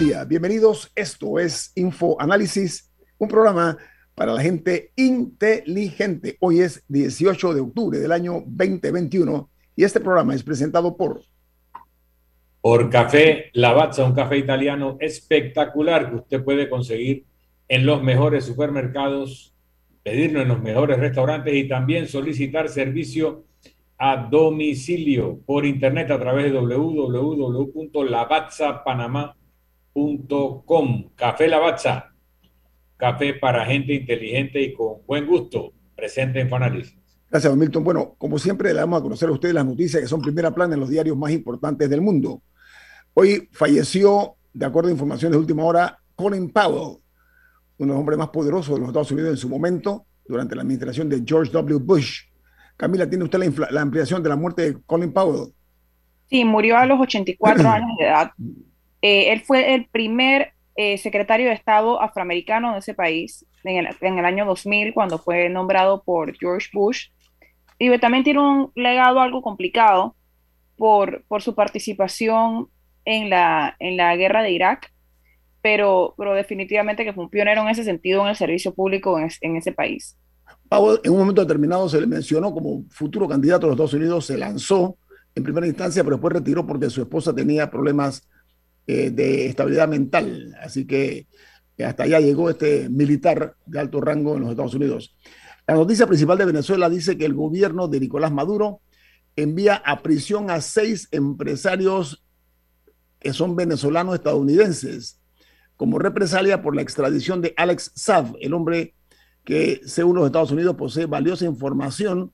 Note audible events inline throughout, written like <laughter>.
Bienvenidos. Esto es Info Análisis, un programa para la gente inteligente. Hoy es 18 de octubre del año 2021 y este programa es presentado por... Por Café Lavazza, un café italiano espectacular que usted puede conseguir en los mejores supermercados, pedirlo en los mejores restaurantes y también solicitar servicio a domicilio por internet a través de www.lavazzapanamá.com. Café Lavazza Café para gente inteligente y con buen gusto. Presente en Fanalysis. Gracias, Milton. Bueno, como siempre, le damos a conocer a ustedes las noticias que son primera plana en los diarios más importantes del mundo. Hoy falleció, de acuerdo a información de última hora, Colin Powell, uno de los hombres más poderosos de los Estados Unidos en su momento, durante la administración de George W. Bush. Camila, ¿tiene usted la, ampliación de la muerte de Colin Powell? Sí, murió a los 84 <clears throat> años de edad. Eh, él fue el primer eh, secretario de Estado afroamericano de ese país en el, año 2000, cuando fue nombrado por George Bush. Y también tiene un legado algo complicado por, por su participación en la, en la guerra de Irak, pero, pero definitivamente que fue un pionero en ese sentido en el servicio público en, ese país. en un momento determinado se le mencionó como futuro candidato a los Estados Unidos, se lanzó en primera instancia, pero después retiró porque su esposa tenía problemas eh, de estabilidad mental. Así que hasta allá llegó este militar de alto rango en los Estados Unidos. La noticia principal de Venezuela dice que el gobierno de Nicolás Maduro envía a prisión a seis empresarios que son venezolanos estadounidenses como represalia por la extradición de Alex Saab, el hombre que, según los Estados Unidos, posee valiosa información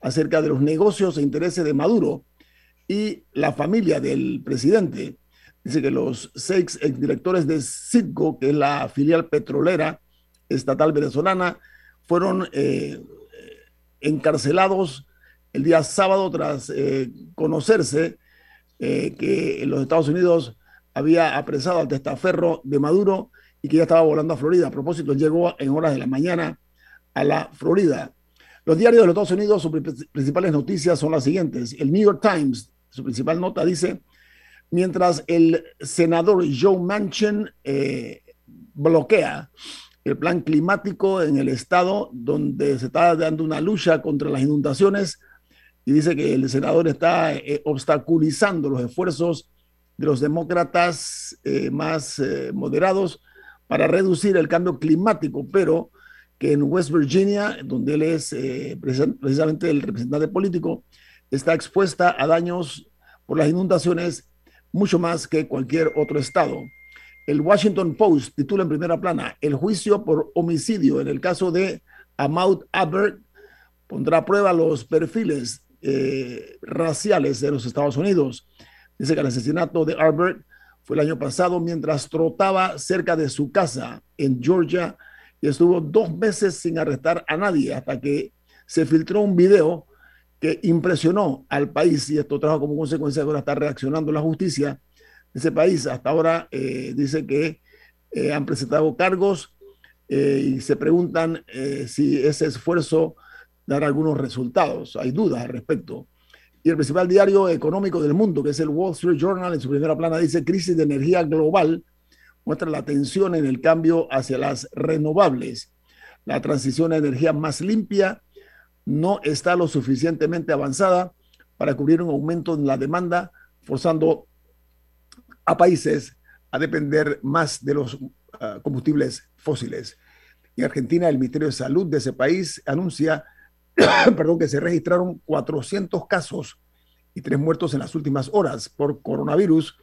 acerca de los negocios e intereses de Maduro y la familia del presidente. Dice que los seis exdirectores de Citgo, que es la filial petrolera estatal venezolana, fueron eh, encarcelados el día sábado tras eh, conocerse eh, que los Estados Unidos había apresado al testaferro de Maduro y que ya estaba volando a Florida. A propósito, llegó en horas de la mañana a la Florida. Los diarios de los Estados Unidos, sus principales noticias son las siguientes. El New York Times, su principal nota dice, mientras el senador Joe Manchin eh, bloquea el plan climático en el estado donde se está dando una lucha contra las inundaciones y dice que el senador está eh, obstaculizando los esfuerzos de los demócratas eh, más moderados para reducir el cambio climático, pero que en West Virginia, donde él es precisamente el representante político, está expuesta a daños por las inundaciones mucho más que cualquier otro estado. El Washington Post titula en primera plana, el juicio por homicidio en el caso de Ahmaud Albert pondrá a prueba los perfiles eh, raciales de los Estados Unidos. Dice que el asesinato de Albert fue el año pasado mientras trotaba cerca de su casa en Georgia y estuvo dos meses sin arrestar a nadie hasta que se filtró un video que impresionó al país y esto trajo como consecuencia que ahora está reaccionando la justicia de ese país. Hasta ahora eh, dice que eh, han presentado cargos eh, y se preguntan si ese esfuerzo dará algunos resultados. Hay dudas al respecto. Y el principal diario económico del mundo, que es el Wall Street Journal, en su primera plana dice crisis de energía global muestra la tensión en el cambio hacia las renovables. La transición a energía más limpia no está lo suficientemente avanzada para cubrir un aumento en la demanda, forzando a países a depender más de los ah, combustibles fósiles. En Argentina, el Ministerio de Salud de ese país anuncia <coughs> perdón, que se registraron 400 casos y tres muertos en las últimas horas por coronavirus,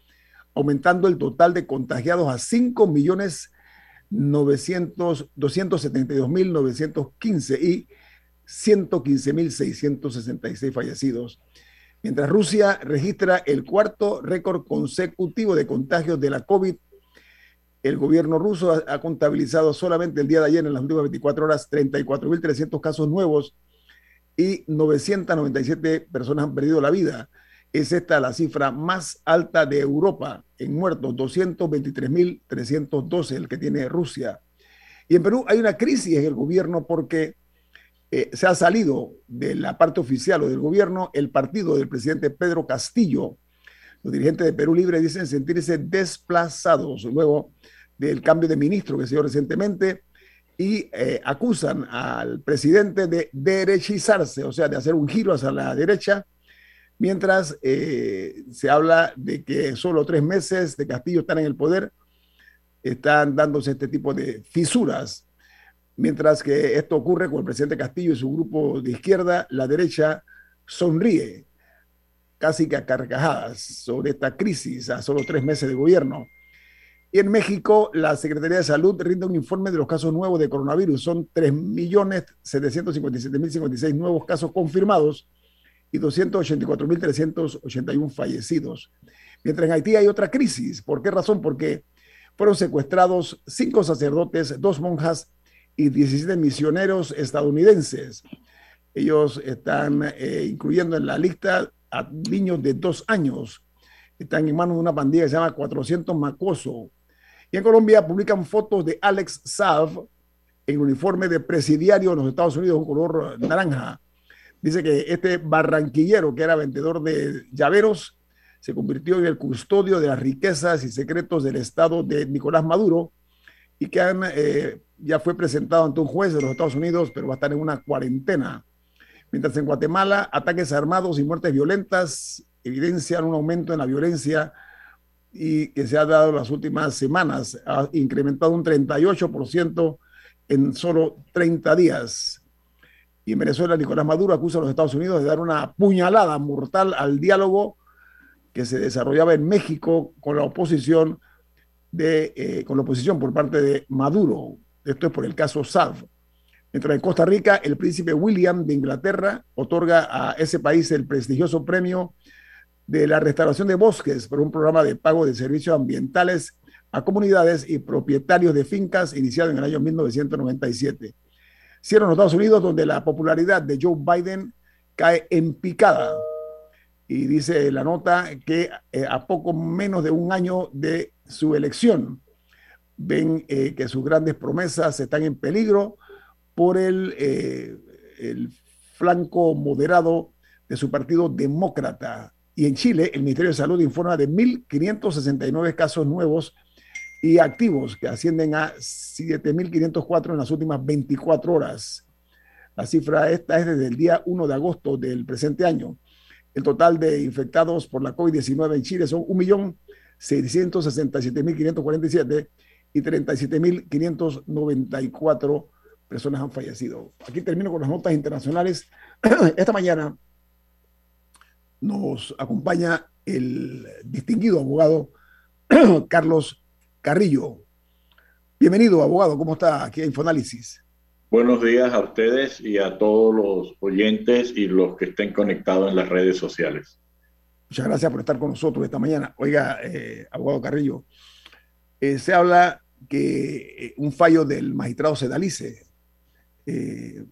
aumentando el total de contagiados a 5 millones 272.915 y 115.666 fallecidos. Mientras Rusia registra el cuarto récord consecutivo de contagios de la COVID, el gobierno ruso ha, contabilizado solamente el día de ayer, en las últimas 24 horas, 34.300 casos nuevos y 997 personas han perdido la vida. Es esta la cifra más alta de Europa en muertos, 223.312, el que tiene Rusia. Y en Perú hay una crisis en el gobierno porque eh, se ha salido de la parte oficial o del gobierno el partido del presidente Pedro Castillo. Los dirigentes de Perú Libre dicen sentirse desplazados luego del cambio de ministro que se dio recientemente y eh, acusan al presidente de derechizarse, o sea, de hacer un giro hacia la derecha, mientras eh, se habla de que solo tres meses de Castillo están en el poder, están dándose este tipo de fisuras. Mientras que esto ocurre con el presidente Castillo y su grupo de izquierda, la derecha sonríe casi que a carcajadas sobre esta crisis a solo tres meses de gobierno. Y en México, la Secretaría de Salud rinde un informe de los casos nuevos de coronavirus. Son 3.757.056 nuevos casos confirmados y 284.381 fallecidos. Mientras en Haití hay otra crisis. ¿Por qué razón? Porque fueron secuestrados cinco sacerdotes, dos monjas y 17 misioneros estadounidenses. Ellos están eh, incluyendo en la lista a niños de dos años. Están en manos de una pandilla que se llama 400 Macoso y en Colombia publican fotos de Alex Saab en uniforme de presidiario en los Estados Unidos, un color naranja. Dice que este barranquillero, que era vendedor de llaveros, se convirtió en el custodio de las riquezas y secretos del Estado de Nicolás Maduro y que eh, ya fue presentado ante un juez de los Estados Unidos, pero va a estar en una cuarentena. Mientras en Guatemala, ataques armados y muertes violentas evidencian un aumento en la violencia y que se ha dado en las últimas semanas, ha incrementado un 38% en solo 30 días. Y en Venezuela, Nicolás Maduro acusa a los Estados Unidos de dar una puñalada mortal al diálogo que se desarrollaba en México con la oposición de, eh, con la oposición por parte de Maduro. Esto es por el caso SAF. Mientras en Costa Rica, el príncipe William de Inglaterra otorga a ese país el prestigioso premio de la restauración de bosques por un programa de pago de servicios ambientales a comunidades y propietarios de fincas iniciado en el año 1997. Cierro en los Estados Unidos, donde la popularidad de Joe Biden cae en picada. Y dice la nota que eh, a poco menos de un año de su elección, ven eh, que sus grandes promesas están en peligro por el, eh, el flanco moderado de su partido demócrata, y en Chile, el Ministerio de Salud informa de 1.569 casos nuevos y activos que ascienden a 7.504 en las últimas 24 horas. La cifra esta es desde el día 1 de agosto del presente año. El total de infectados por la COVID-19 en Chile son 1.667.547 y 37.594 personas han fallecido. Aquí termino con las notas internacionales. <clears throat> Esta mañana nos acompaña el distinguido abogado <clears throat> Carlos Carrillo. Bienvenido, abogado. ¿Cómo está aquí en Infoanálisis? Buenos días a ustedes y a todos los oyentes y los que estén conectados en las redes sociales. Muchas gracias por estar con nosotros esta mañana. Oiga, eh, abogado Carrillo, eh, se habla que eh, un fallo del magistrado Sedalice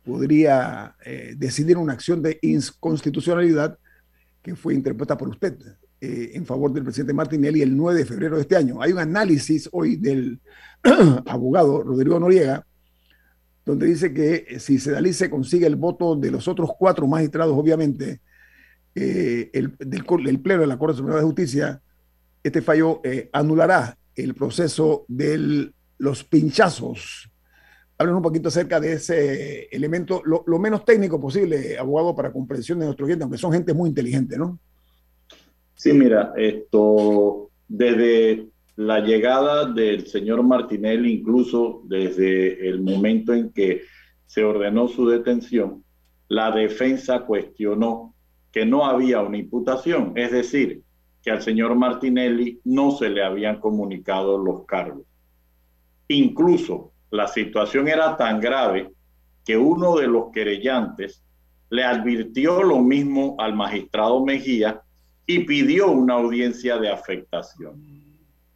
podría decidir una acción de inconstitucionalidad que fue interpuesta por usted eh, en favor del presidente Martinelli el 9 de febrero de este año. Hay un análisis hoy del <clears throat> abogado Rodrigo Noriega, donde dice que eh, si Sedalice consigue el voto de los otros cuatro magistrados, obviamente, eh, el, del, Pleno de la Corte Suprema de Justicia, este fallo anulará el proceso de los pinchazos Hablen un poquito acerca de ese elemento, lo, menos técnico posible, abogado, para comprensión de nuestros clientes, aunque son gente muy inteligente, ¿no? Sí, mira, esto, desde la llegada del señor Martinelli, incluso desde el momento en que se ordenó su detención, la defensa cuestionó que no había una imputación, es decir, que al señor Martinelli no se le habían comunicado los cargos. Incluso la situación era tan grave que uno de los querellantes le advirtió lo mismo al magistrado Mejía y pidió una audiencia de afectación.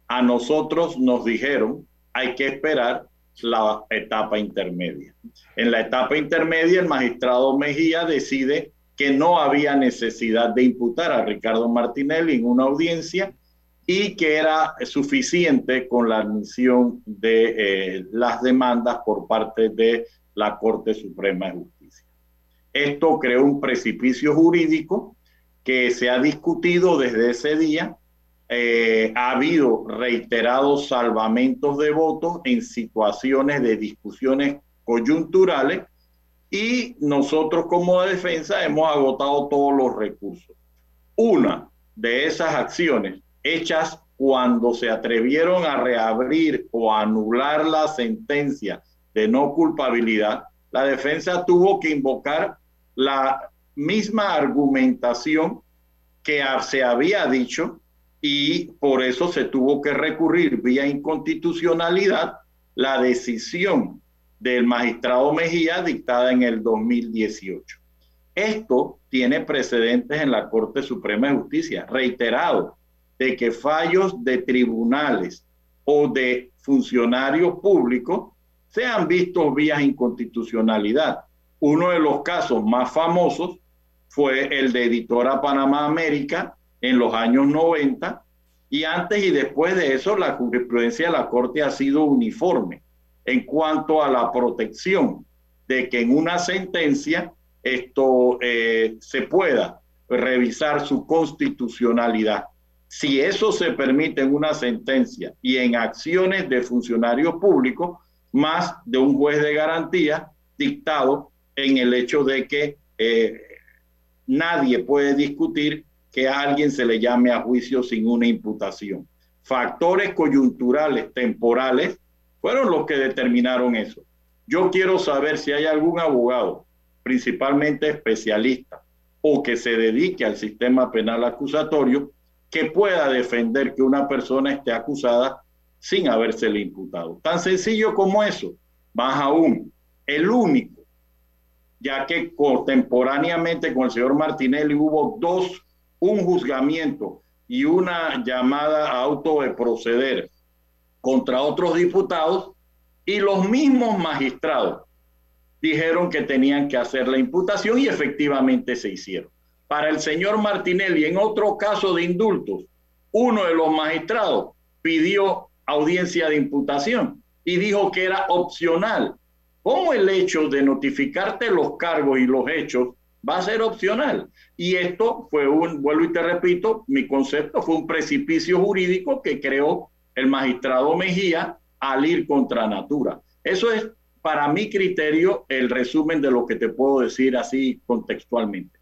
A nosotros nos dijeron, hay que esperar la etapa intermedia. En la etapa intermedia, el magistrado Mejía decide que no había necesidad de imputar a Ricardo Martinelli en una audiencia y que era suficiente con la admisión de eh, las demandas por parte de la Corte Suprema de Justicia. Esto creó un precipicio jurídico que se ha discutido desde ese día. Eh, ha habido reiterados salvamentos de votos en situaciones de discusiones coyunturales y nosotros como defensa hemos agotado todos los recursos. Una de esas acciones hechas cuando se atrevieron a reabrir o anular la sentencia de no culpabilidad, la defensa tuvo que invocar la misma argumentación que se había dicho y por eso se tuvo que recurrir vía inconstitucionalidad la decisión del magistrado Mejía dictada en el 2018. Esto tiene precedentes en la Corte Suprema de Justicia, reiterado, de que fallos de tribunales o de funcionarios públicos sean vistos vía inconstitucionalidad. Uno de los casos más famosos fue el de Editora Panamá América en los años 90 y antes y después de eso la jurisprudencia de la Corte ha sido uniforme en cuanto a la protección de que en una sentencia esto eh, se pueda revisar su constitucionalidad. Si eso se permite en una sentencia y en acciones de funcionarios públicos, más de un juez de garantía dictado en el hecho de que eh, nadie puede discutir que a alguien se le llame a juicio sin una imputación. Factores coyunturales, temporales, fueron los que determinaron eso. Yo quiero saber si hay algún abogado, principalmente especialista, o que se dedique al sistema penal acusatorio, que pueda defender que una persona esté acusada sin habérsele imputado. Tan sencillo como eso. Más aún, el único, ya que contemporáneamente con el señor Martinelli hubo dos, un juzgamiento y una llamada a auto de proceder contra otros diputados y los mismos magistrados dijeron que tenían que hacer la imputación y efectivamente se hicieron. Para el señor Martinelli, en otro caso de indultos, uno de los magistrados pidió audiencia de imputación y dijo que era opcional. ¿Cómo el hecho de notificarte los cargos y los hechos va a ser opcional? Y esto fue un, vuelvo y te repito, mi concepto fue un precipicio jurídico que creó el magistrado Mejía al ir contra natura. Eso es, para mi criterio, el resumen de lo que te puedo decir así contextualmente.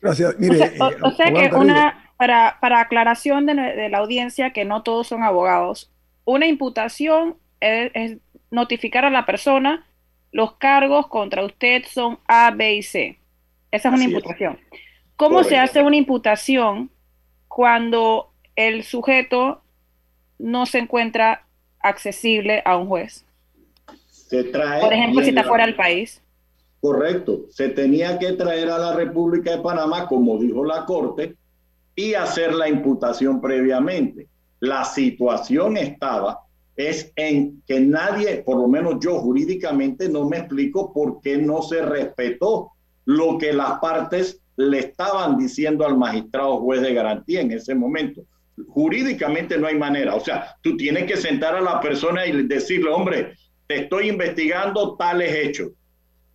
Gracias. Mire, o sea, eh, que una, para, para aclaración de, de, la audiencia, que no todos son abogados, una imputación es, notificar a la persona los cargos contra usted son A, B y C. Esa es una imputación. ¿Cómo se hace una imputación cuando el sujeto no se encuentra accesible a un juez. Se trae Por ejemplo, si está fuera del país. Correcto. Se tenía que traer a la República de Panamá, como dijo la Corte, y hacer la imputación previamente. La situación estaba es en que nadie, por lo menos yo jurídicamente, no me explico por qué no se respetó lo que las partes le estaban diciendo al magistrado juez de garantía en ese momento jurídicamente no hay manera. O sea, tú tienes que sentar a la persona y decirle, hombre, te estoy investigando tales hechos,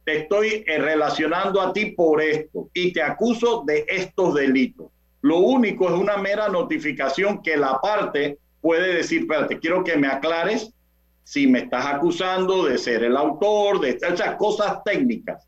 te estoy eh, relacionando a ti por esto y te acuso de estos delitos. Lo único es una mera notificación que la parte puede decir, espérate, quiero que me aclares si me estás acusando de ser el autor, de esas cosas técnicas,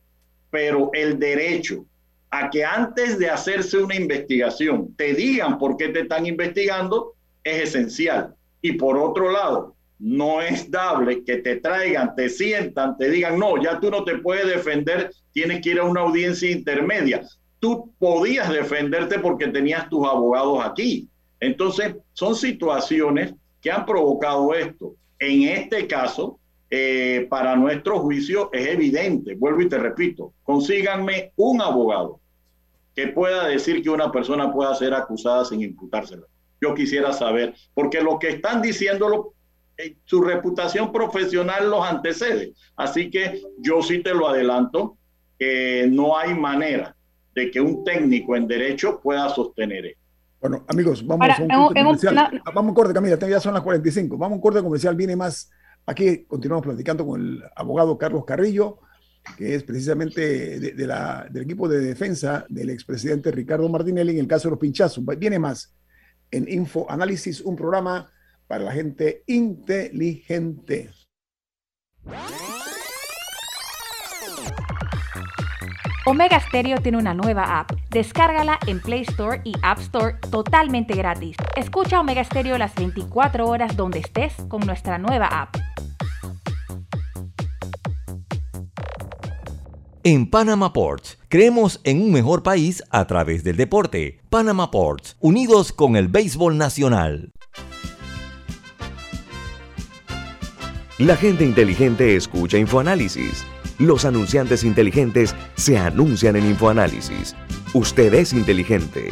pero el derecho a que antes de hacerse una investigación te digan por qué te están investigando es esencial. Y por otro lado, no es dable que te traigan, te sientan, te digan, no, ya tú no te puedes defender, tienes que ir a una audiencia intermedia. Tú podías defenderte porque tenías tus abogados aquí. Entonces, son situaciones que han provocado esto. En este caso, eh, para nuestro juicio es evidente, vuelvo y te repito, consíganme un abogado que pueda decir que una persona pueda ser acusada sin imputársela. Yo quisiera saber, porque lo que están diciéndolo, eh, su reputación profesional los antecede. Así que yo sí te lo adelanto, que no hay manera de que un técnico en derecho pueda sostener esto. Bueno, amigos, vamos a un corte comercial. Vamos a un corte, Camila, ya son las 45. Vamos a un corte comercial, viene más. Aquí continuamos platicando con el abogado Carlos Carrillo, que es precisamente del equipo de defensa del expresidente Ricardo Martinelli en el caso de los pinchazos. Viene más en Info Análisis, un programa para la gente inteligente. Omega Stereo tiene una nueva app. Descárgala en Play Store y App Store totalmente gratis. Escucha Omega Stereo las 24 horas donde estés con nuestra nueva app. En Panama Ports, creemos en un mejor país a través del deporte. Panama Ports, unidos con el béisbol nacional. La gente inteligente escucha InfoAnálisis los anunciantes inteligentes se anuncian en InfoAnálisis. Usted es inteligente.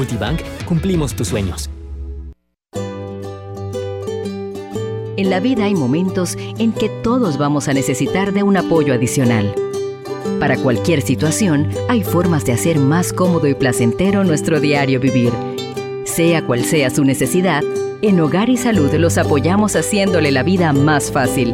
Multibank cumplimos tus sueños. En la vida hay momentos en que todos vamos a necesitar de un apoyo adicional. Para cualquier situación, hay formas de hacer más cómodo y placentero nuestro diario vivir. Sea cual sea su necesidad, en Hogar y Salud los apoyamos haciéndole la vida más fácil,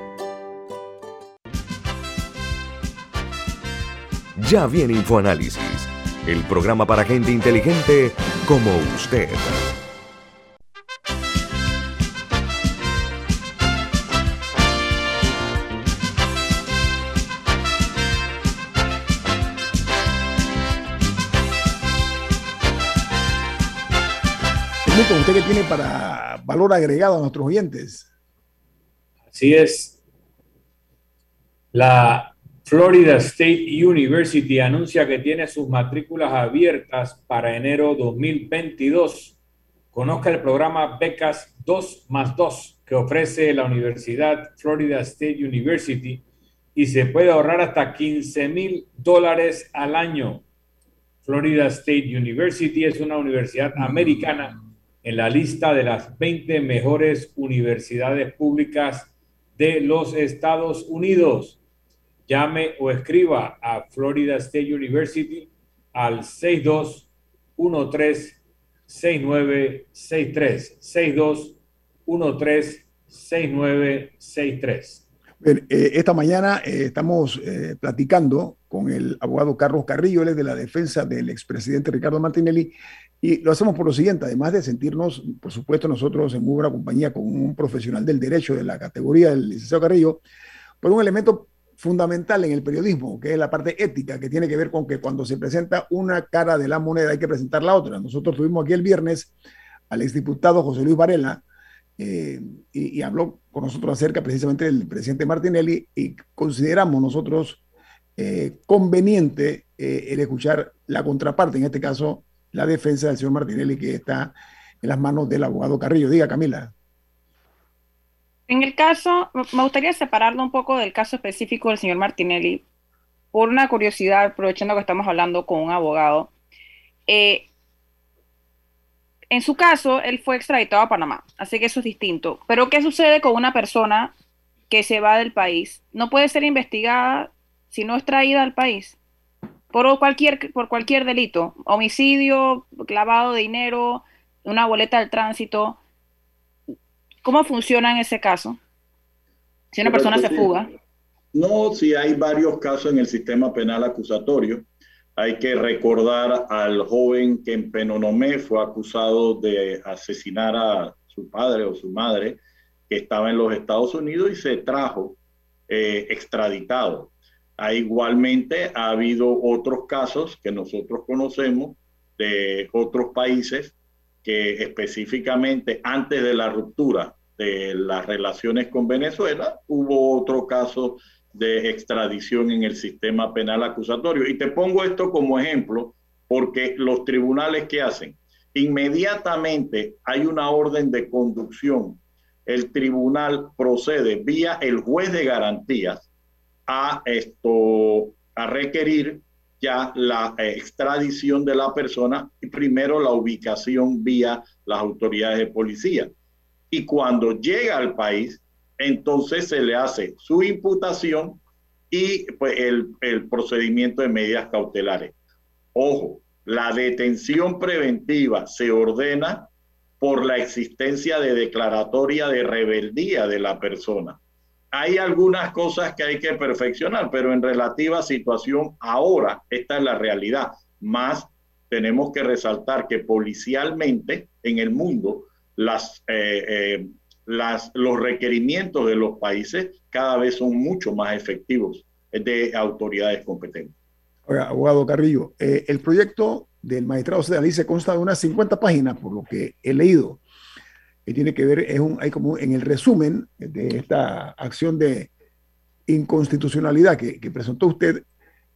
Ya viene InfoAnálisis, el programa para gente inteligente como usted. ¿usted qué tiene para valor agregado a nuestros oyentes? Así es. La Florida State University anuncia que tiene sus matrículas abiertas para enero 2022. Conozca el programa Becas 2 más 2 que ofrece la Universidad Florida State University y se puede ahorrar hasta 15 mil dólares al año. Florida State University es una universidad americana en la lista de las 20 mejores universidades públicas de los Estados Unidos. Llame o escriba a Florida State University al 6213-6963. 6213-6963. Eh, esta mañana eh, estamos eh, platicando con el abogado Carlos Carrillo, él es de la defensa del expresidente Ricardo Martinelli, y lo hacemos por lo siguiente, además de sentirnos, por supuesto, nosotros en muy buena compañía con un profesional del derecho de la categoría del licenciado Carrillo, por un elemento fundamental en el periodismo, que es la parte ética, que tiene que ver con que cuando se presenta una cara de la moneda hay que presentar la otra. Nosotros tuvimos aquí el viernes al exdiputado José Luis Varela eh, y, habló con nosotros acerca precisamente del presidente Martinelli y consideramos nosotros eh, conveniente eh, el escuchar la contraparte, en este caso la defensa del señor Martinelli que está en las manos del abogado Carrillo. Diga, Camila. En el caso, me gustaría separarlo un poco del caso específico del señor Martinelli, por una curiosidad, aprovechando que estamos hablando con un abogado. Eh, en su caso, él fue extraditado a Panamá, así que eso es distinto. Pero ¿qué sucede con una persona que se va del país? No puede ser investigada si no es traída al país por cualquier, por cualquier delito, homicidio, clavado de dinero, una boleta del tránsito. ¿Cómo funciona en ese caso? Si una persona se fuga. No, si hay varios casos en el sistema penal acusatorio. Hay que recordar al joven que en Penonomé fue acusado de asesinar a su padre o su madre, que estaba en los Estados Unidos y se trajo eh, extraditado. Hay, igualmente ha habido otros casos que nosotros conocemos de otros países que específicamente antes de la ruptura de las relaciones con Venezuela, hubo otro caso de extradición en el sistema penal acusatorio. Y te pongo esto como ejemplo porque los tribunales que hacen, inmediatamente hay una orden de conducción, el tribunal procede vía el juez de garantías a esto a requerir ya la extradición de la persona y primero la ubicación vía las autoridades de policía. Y cuando llega al país, entonces se le hace su imputación y pues, el, el procedimiento de medidas cautelares. Ojo, la detención preventiva se ordena por la existencia de declaratoria de rebeldía de la persona. Hay algunas cosas que hay que perfeccionar, pero en relativa situación ahora, esta es la realidad. Más tenemos que resaltar que policialmente en el mundo las eh, eh, los requerimientos de los países cada vez son mucho más efectivos de autoridades competentes. Oiga, abogado Carrillo, eh, el proyecto del magistrado se consta de unas 50 páginas, por lo que he leído, que tiene que ver, es un, hay como en el resumen de esta acción de inconstitucionalidad que, presentó usted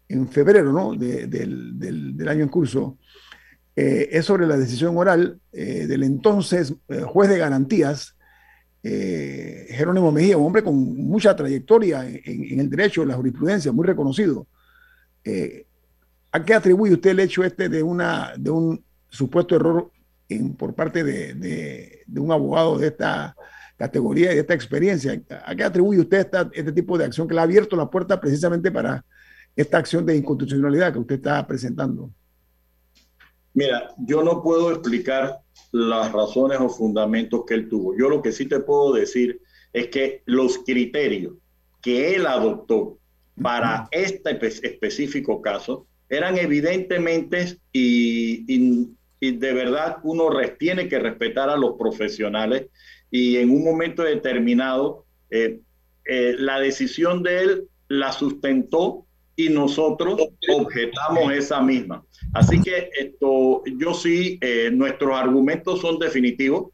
en febrero ¿no? del, año en curso, eh, es sobre la decisión oral eh, del entonces juez de garantías eh, Jerónimo Mejía, un hombre con mucha trayectoria en, el derecho, en la jurisprudencia, muy reconocido. Eh, ¿A qué atribuye usted el hecho este de, una, de un supuesto error por parte de, un abogado de esta categoría y de esta experiencia? ¿A qué atribuye usted este tipo de acción que le ha abierto la puerta precisamente para esta acción de inconstitucionalidad que usted está presentando? Mira, yo no puedo explicar las razones o fundamentos que él tuvo. Yo lo que sí te puedo decir es que los criterios que él adoptó para este específico caso eran evidentemente y, de verdad uno tiene que respetar a los profesionales y en un momento determinado eh, eh, la decisión de él la sustentó y nosotros objetamos esa misma. Así que esto, yo sí, eh, nuestros argumentos son definitivos.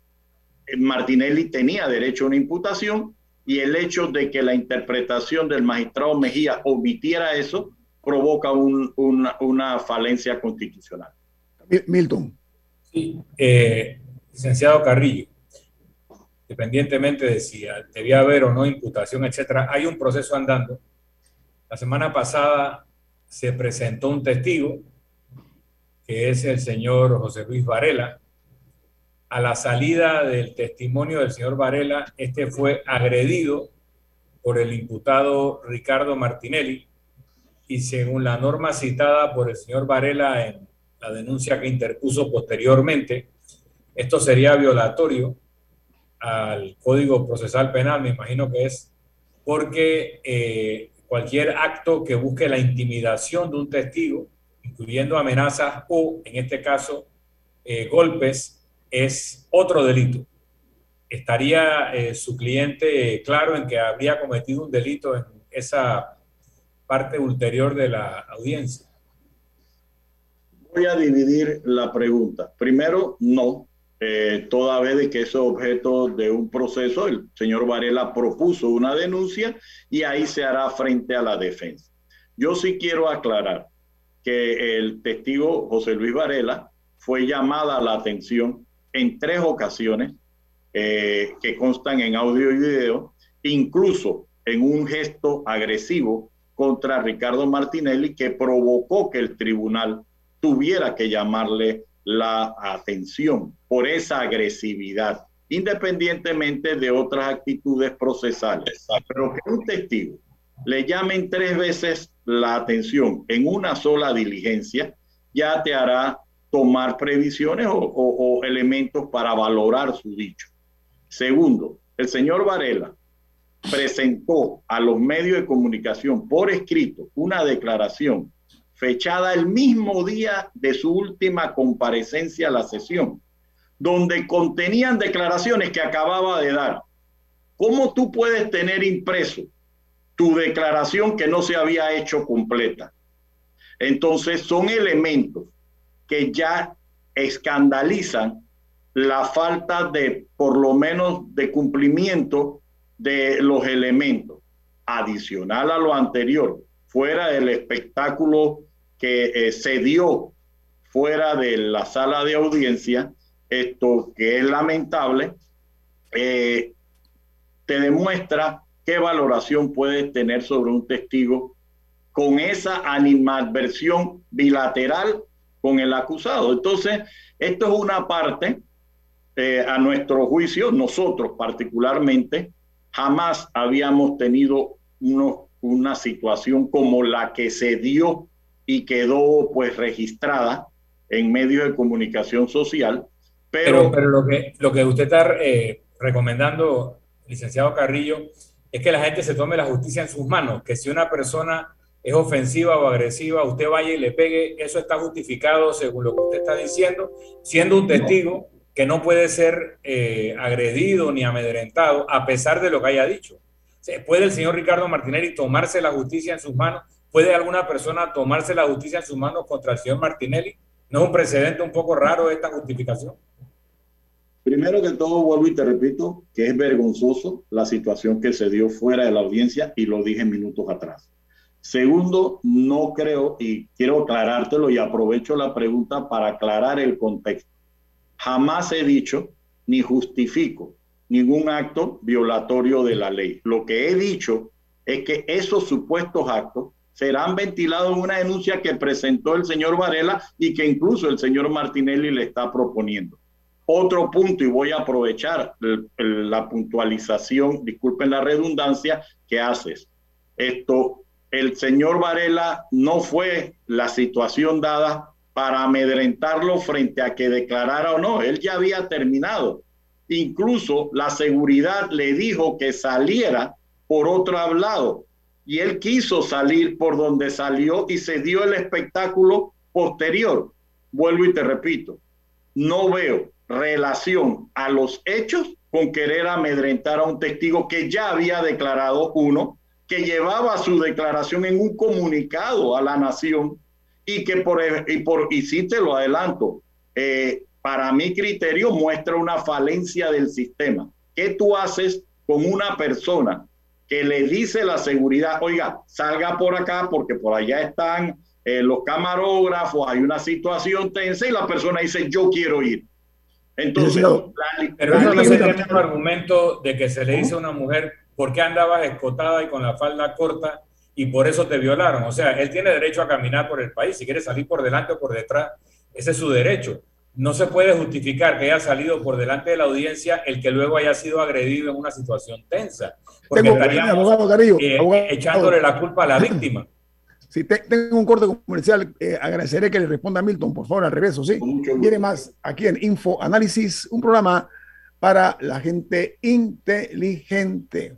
Martinelli tenía derecho a una imputación y el hecho de que la interpretación del magistrado Mejía omitiera eso provoca una, falencia constitucional. Milton. Sí, eh, licenciado Carrillo, independientemente de si debía haber o no imputación, etcétera, hay un proceso andando la semana pasada se presentó un testigo, que es el señor José Luis Varela. A la salida del testimonio del señor Varela, este fue agredido por el imputado Ricardo Martinelli y según la norma citada por el señor Varela en la denuncia que interpuso posteriormente, esto sería violatorio al Código Procesal Penal, me imagino que es, porque eh, cualquier acto que busque la intimidación de un testigo, incluyendo amenazas o, en este caso, eh, golpes, es otro delito. ¿Estaría eh, su cliente claro en que habría cometido un delito en esa parte ulterior de la audiencia? Voy a dividir la pregunta. Primero, no, eh, toda vez que es objeto de un proceso, el señor Varela propuso una denuncia y ahí se hará frente a la defensa. Yo sí quiero aclarar que el testigo José Luis Varela fue llamada la atención en tres ocasiones eh, que constan en audio y video incluso en un gesto agresivo contra Ricardo Martinelli que provocó que el tribunal tuviera que llamarle la atención por esa agresividad, independientemente de otras actitudes procesales. Pero que un testigo le llamen tres veces la atención en una sola diligencia, ya te hará tomar previsiones o, elementos para valorar su dicho. Segundo, el señor Varela presentó a los medios de comunicación por escrito una declaración fechada el mismo día de su última comparecencia a la sesión, donde contenían declaraciones que acababa de dar. ¿Cómo tú puedes tener impreso tu declaración que no se había hecho completa? Entonces son elementos que ya escandalizan la falta de, por lo menos, de cumplimiento de los elementos. Adicional a lo anterior, fuera del espectáculo que eh, se dio fuera de la sala de audiencia, esto que es lamentable, eh, te demuestra qué valoración puedes tener sobre un testigo con esa animadversión bilateral con el acusado. Entonces, esto es una parte, eh, a nuestro juicio, nosotros particularmente, jamás habíamos tenido una situación como la que se dio y quedó pues registrada en medios de comunicación social. Pero, pero, lo, que, lo que usted está eh, recomendando, licenciado Carrillo, es que la gente se tome la justicia en sus manos, que si una persona es ofensiva o agresiva, usted vaya y le pegue, eso está justificado según lo que usted está diciendo, siendo un testigo que no puede ser eh, agredido ni amedrentado a pesar de lo que haya dicho. ¿Puede el señor Ricardo Martinelli tomarse la justicia en sus manos? ¿Puede alguna persona tomarse la justicia en sus manos contra el señor Martinelli? ¿No es un precedente un poco raro esta justificación? Primero que todo, vuelvo y te repito que es vergonzoso la situación que se dio fuera de la audiencia y lo dije minutos atrás. Segundo, no creo, y quiero aclarártelo y aprovecho la pregunta para aclarar el contexto. Jamás he dicho ni justifico ningún acto violatorio de la ley. Lo que he dicho es que esos supuestos actos serán ventilados en una denuncia que presentó el señor Varela y que incluso el señor Martinelli le está proponiendo. Otro punto, y voy a aprovechar la puntualización, disculpen la redundancia, que haces. Esto el señor Varela no fue la situación dada para amedrentarlo frente a que declarara o no. Él ya había terminado. Incluso la seguridad le dijo que saliera por otro lado. Y él quiso salir por donde salió y se dio el espectáculo posterior. Vuelvo y te repito, no veo relación a los hechos con querer amedrentar a un testigo que ya había declarado uno que llevaba su declaración en un comunicado a la nación y que por, y por y sí te lo adelanto, eh, para mi criterio muestra una falencia del sistema. ¿Qué tú haces con una persona que le dice la seguridad, oiga, salga por acá porque por allá están eh, los camarógrafos, hay una situación tensa y la persona dice, yo quiero ir? Entonces, pero eso no sería el argumento de que se le dice a una mujer, ¿por qué andabas escotada y con la falda corta y por eso te violaron? O sea, él tiene derecho a caminar por el país, si quiere salir por delante o por detrás, ese es su derecho. No se puede justificar que haya salido por delante de la audiencia el que luego haya sido agredido en una situación tensa, porque estaríamos eh, echándole la culpa a la víctima. Si tengo un corte comercial, eh, agradeceré que le responda a Milton, por favor, al revés, ¿sí? Viene más aquí en Info Análisis, un programa para la gente inteligente.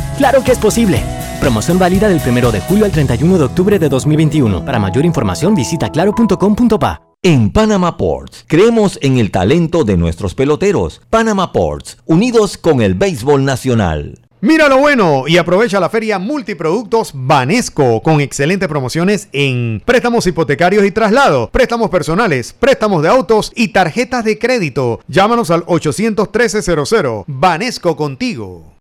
Claro que es posible. Promoción válida del 1 de julio al 31 de octubre de 2021. Para mayor información visita claro.com.pa. En Panama Ports, creemos en el talento de nuestros peloteros. Panama Ports, unidos con el béisbol nacional. Mira lo bueno y aprovecha la feria Multiproductos Banesco con excelentes promociones en préstamos hipotecarios y traslados, préstamos personales, préstamos de autos y tarjetas de crédito. Llámanos al 813-00. Banesco contigo.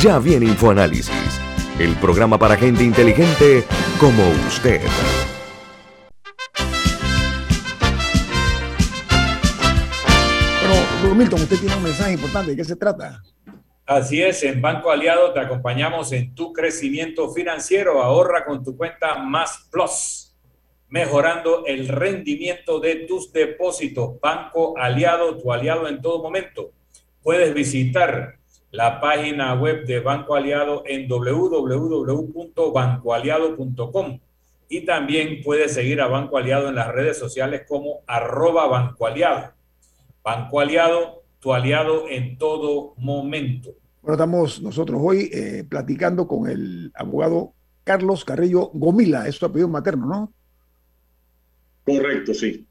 Ya viene InfoAnálisis, el programa para gente inteligente como usted. Milton, usted tiene un mensaje importante. ¿De qué se trata? Así es, en Banco Aliado te acompañamos en tu crecimiento financiero. Ahorra con tu cuenta Más Plus, mejorando el rendimiento de tus depósitos. Banco Aliado, tu aliado en todo momento. Puedes visitar la página web de Banco Aliado en www.bancoaliado.com y también puedes seguir a Banco Aliado en las redes sociales como arroba Banco Aliado. Banco Aliado, tu aliado en todo momento. Bueno, estamos nosotros hoy eh, platicando con el abogado Carlos Carrillo Gomila, es su apellido materno, ¿no? Correcto, sí.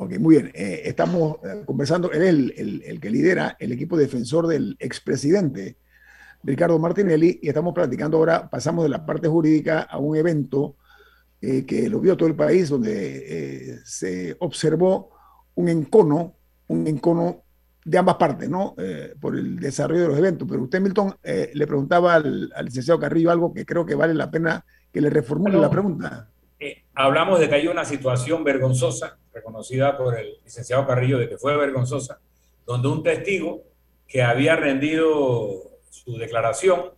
Ok, muy bien. Eh, estamos eh, conversando, él es el, el, que lidera el equipo defensor del expresidente Ricardo Martinelli y estamos platicando ahora, pasamos de la parte jurídica a un evento que lo vio todo el país, donde se observó un encono un encono de ambas partes, ¿no? Eh, por el desarrollo de los eventos. Pero usted, Milton, eh, le preguntaba al, licenciado Carrillo algo que creo que vale la pena que le reformule la pregunta. Eh, hablamos de que hay una situación vergonzosa, reconocida por el licenciado Carrillo, de que fue vergonzosa, donde un testigo que había rendido su declaración,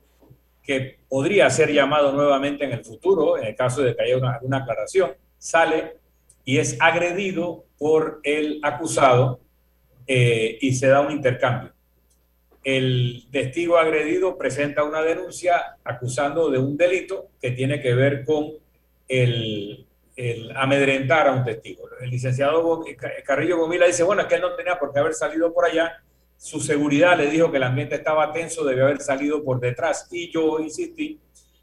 que podría ser llamado nuevamente en el futuro, en el caso de que haya una, aclaración, sale y es agredido por el acusado eh, y se da un intercambio. El testigo agredido presenta una denuncia acusando de un delito que tiene que ver con el, amedrentar a un testigo. El licenciado Carrillo Gomila dice, bueno, es que él no tenía por qué haber salido por allá, su seguridad le dijo que el ambiente estaba tenso, debió haber salido por detrás. Y yo insistí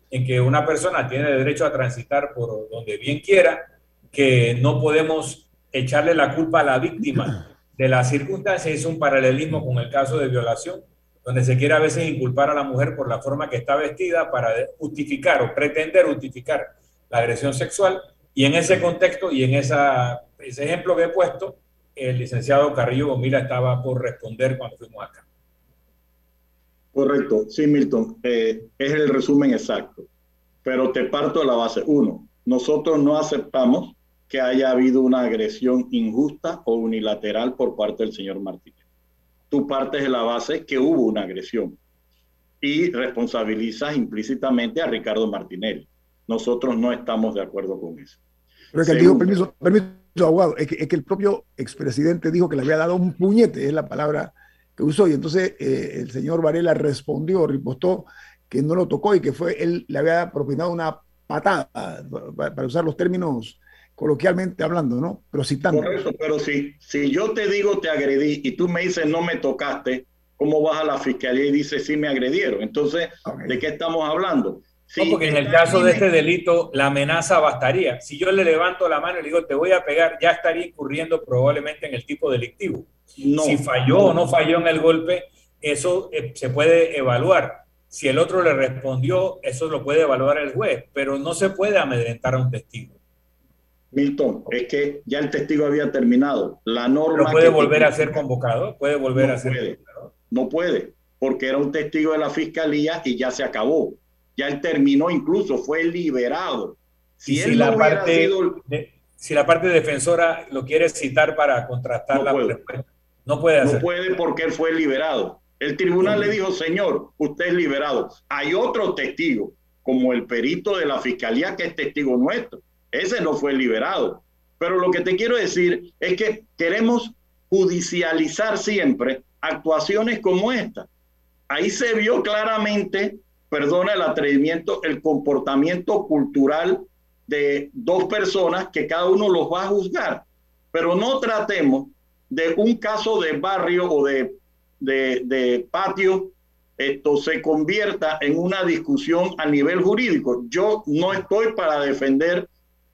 en que una persona tiene derecho a transitar por donde bien quiera, que no podemos echarle la culpa a la víctima de la circunstancia es un paralelismo con el caso de violación, donde se quiere a veces inculpar a la mujer por la forma que está vestida para justificar o pretender justificar la agresión sexual. Y en ese contexto y en ese ejemplo que he puesto, el licenciado Carrillo Gomila estaba por responder cuando fuimos acá. Correcto, sí, Milton, eh, es el resumen exacto. Pero te parto de la base. Uno, nosotros no aceptamos que haya habido una agresión injusta o unilateral por parte del señor Martínez. Tú partes de la base que hubo una agresión y responsabilizas implícitamente a Ricardo Martinelli. Nosotros no estamos de acuerdo con eso. Pero es que dijo, permiso, permiso, abogado, es que, es que, el propio expresidente dijo que le había dado un puñete, es la palabra que usó, y entonces eh, el señor Varela respondió, ripostó que no lo tocó y que fue él le había propinado una patada, para usar los términos coloquialmente hablando, ¿no? Pero citando. Por eso, pero si, si yo te digo te agredí y tú me dices no me tocaste, ¿cómo vas a la fiscalía y dices sí me agredieron? Entonces, ¿de qué estamos hablando? Sí, porque en el caso de este delito, la amenaza bastaría. Si yo le levanto la mano y le digo, te voy a pegar, ya estaría incurriendo probablemente en el tipo delictivo. si falló o no falló en el golpe, eso eh, se puede evaluar. Si el otro le respondió, eso lo puede evaluar el juez, pero no se puede amedrentar a un testigo. Milton, es que ya el testigo había terminado. La norma. ¿No puede volver a ser convocado? ¿Puede volver a ser puede, No puede, porque era un testigo de la fiscalía y ya se acabó. Ya él terminó, incluso fue liberado. Si, si la parte si la parte defensora lo quiere citar para contrastar la respuesta, no puede hacer. No puede porque él fue liberado. El tribunal le dijo, señor, usted es liberado. Hay otro testigo, como el perito de la fiscalía, que es testigo nuestro ese no fue liberado. Pero lo que te quiero decir es que queremos judicializar siempre actuaciones como esta. Ahí se vio claramente, perdona el atrevimiento, el comportamiento cultural de dos personas que cada uno los va a juzgar. Pero no tratemos de un caso de barrio o de, de, patio, esto se convierta en una discusión a nivel jurídico. Yo no estoy para defender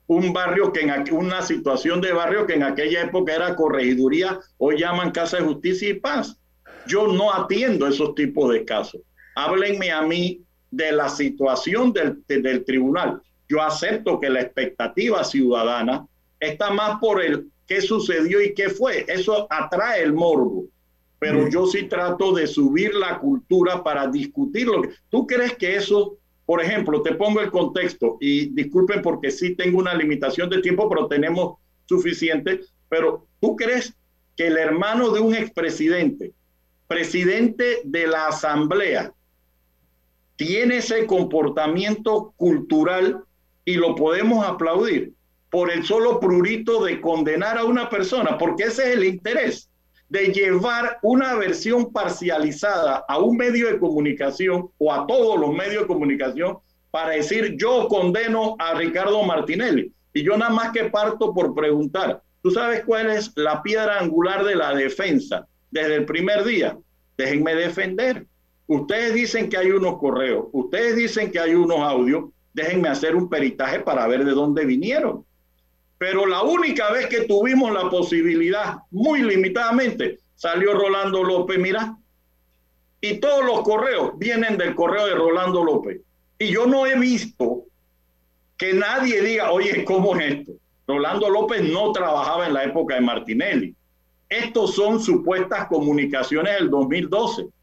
un barrio que en una situación de barrio que en aquella época era corregiduría, hoy llaman Casa de Justicia y Paz. Yo no atiendo esos tipos de casos. Háblenme a mí de la situación del, del tribunal. Yo acepto que la expectativa ciudadana está más por el qué sucedió y qué fue. Eso atrae el morbo. Pero yo sí trato de subir la cultura para discutirlo. ¿Tú crees que eso por ejemplo, te pongo el contexto y disculpen porque sí tengo una limitación de tiempo, pero tenemos suficiente. Pero ¿tú crees que el hermano de un expresidente, presidente de la asamblea, tiene ese comportamiento cultural y lo podemos aplaudir por el solo prurito de condenar a una persona? Porque ese es el interés de llevar una versión parcializada a un medio de comunicación o a todos los medios de comunicación para decir yo condeno a Ricardo Martinelli. Y yo nada más que parto por preguntar, ¿tú sabes cuál es la piedra angular de la defensa desde el primer día? Déjenme defender. Ustedes dicen que hay unos correos, ustedes dicen que hay unos audios, déjenme hacer un peritaje para ver de dónde vinieron. Pero la única vez que tuvimos la posibilidad, muy limitadamente, salió Rolando López, mira, y todos los correos vienen del correo de Rolando López. Y yo no he visto que nadie diga, oye, ¿cómo es esto? Rolando López no trabajaba en la época de Martinelli. Estos son supuestas comunicaciones del 2012.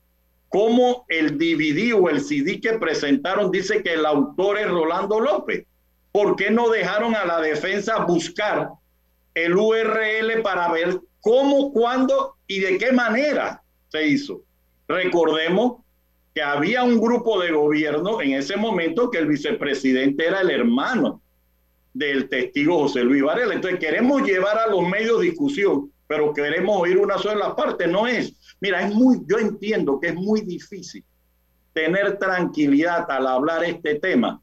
Como el DVD o el CD que presentaron dice que el autor es Rolando López. ¿por qué no dejaron a la defensa buscar el URL para ver cómo, cuándo y de qué manera se hizo? Recordemos que había un grupo de gobierno en ese momento que el vicepresidente era el hermano del testigo José Luis Varela. Entonces queremos llevar a los medios discusión, pero queremos oír una sola parte. No es, mira, es muy, yo entiendo que es muy difícil tener tranquilidad al hablar este tema,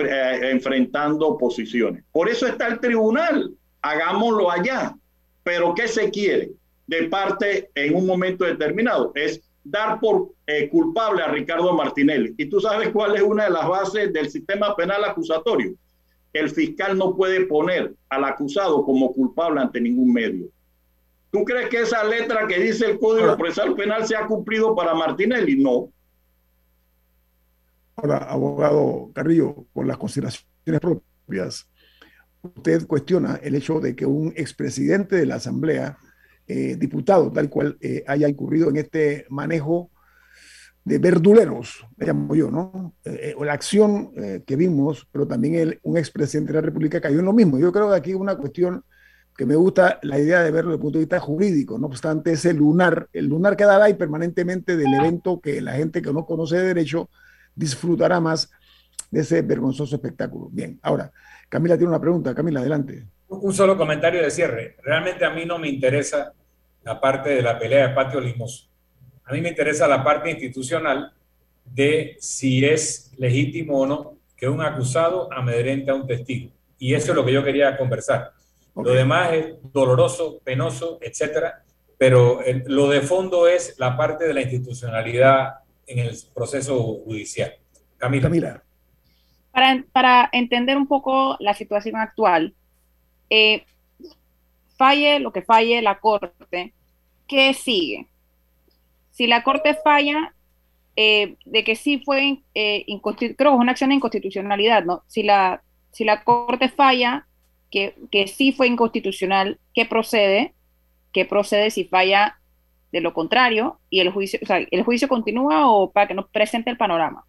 eh, enfrentando posiciones. Por eso está el tribunal, hagámoslo allá. Pero ¿qué se quiere de parte en un momento determinado? Es dar por eh, culpable a Ricardo Martinelli. Y tú sabes cuál es una de las bases del sistema penal acusatorio. El fiscal no puede poner al acusado como culpable ante ningún medio. ¿Tú crees que esa letra que dice el Código Procesal Penal se ha cumplido para Martinelli? No. Ahora, abogado Carrillo, con las consideraciones propias, usted cuestiona el hecho de que un expresidente de la Asamblea, eh, diputado tal cual, eh, haya incurrido en este manejo de verduleros, me llamo yo, ¿no? Eh, la acción que vimos, pero también el, un expresidente de la República cayó en lo mismo. Yo creo que aquí una cuestión que me gusta la idea de verlo desde el punto de vista jurídico, no obstante ese lunar, el lunar queda ahí permanentemente del evento que la gente que no conoce de derecho disfrutará más de ese vergonzoso espectáculo. Bien, ahora, Camila tiene una pregunta. Camila, adelante. Un solo comentario de cierre. Realmente a mí no me interesa la parte de la pelea de patio limoso. A mí me interesa la parte institucional de si es legítimo o no que un acusado amedrente a un testigo. Y eso es lo que yo quería conversar. Lo demás es doloroso, penoso, etcétera, pero lo de fondo es la parte de la institucionalidad en el proceso judicial. Camila. Para, para entender un poco la situación actual, eh, falle lo que falle la Corte, ¿qué sigue? Si la Corte falla, eh, de que sí fue, eh, creo que es una acción de inconstitucionalidad, ¿no? Si la, si la Corte falla, que, que sí fue inconstitucional, ¿qué procede? ¿Qué procede si falla de lo contrario y el juicio, o sea, el juicio continúa o para que nos presente el panorama.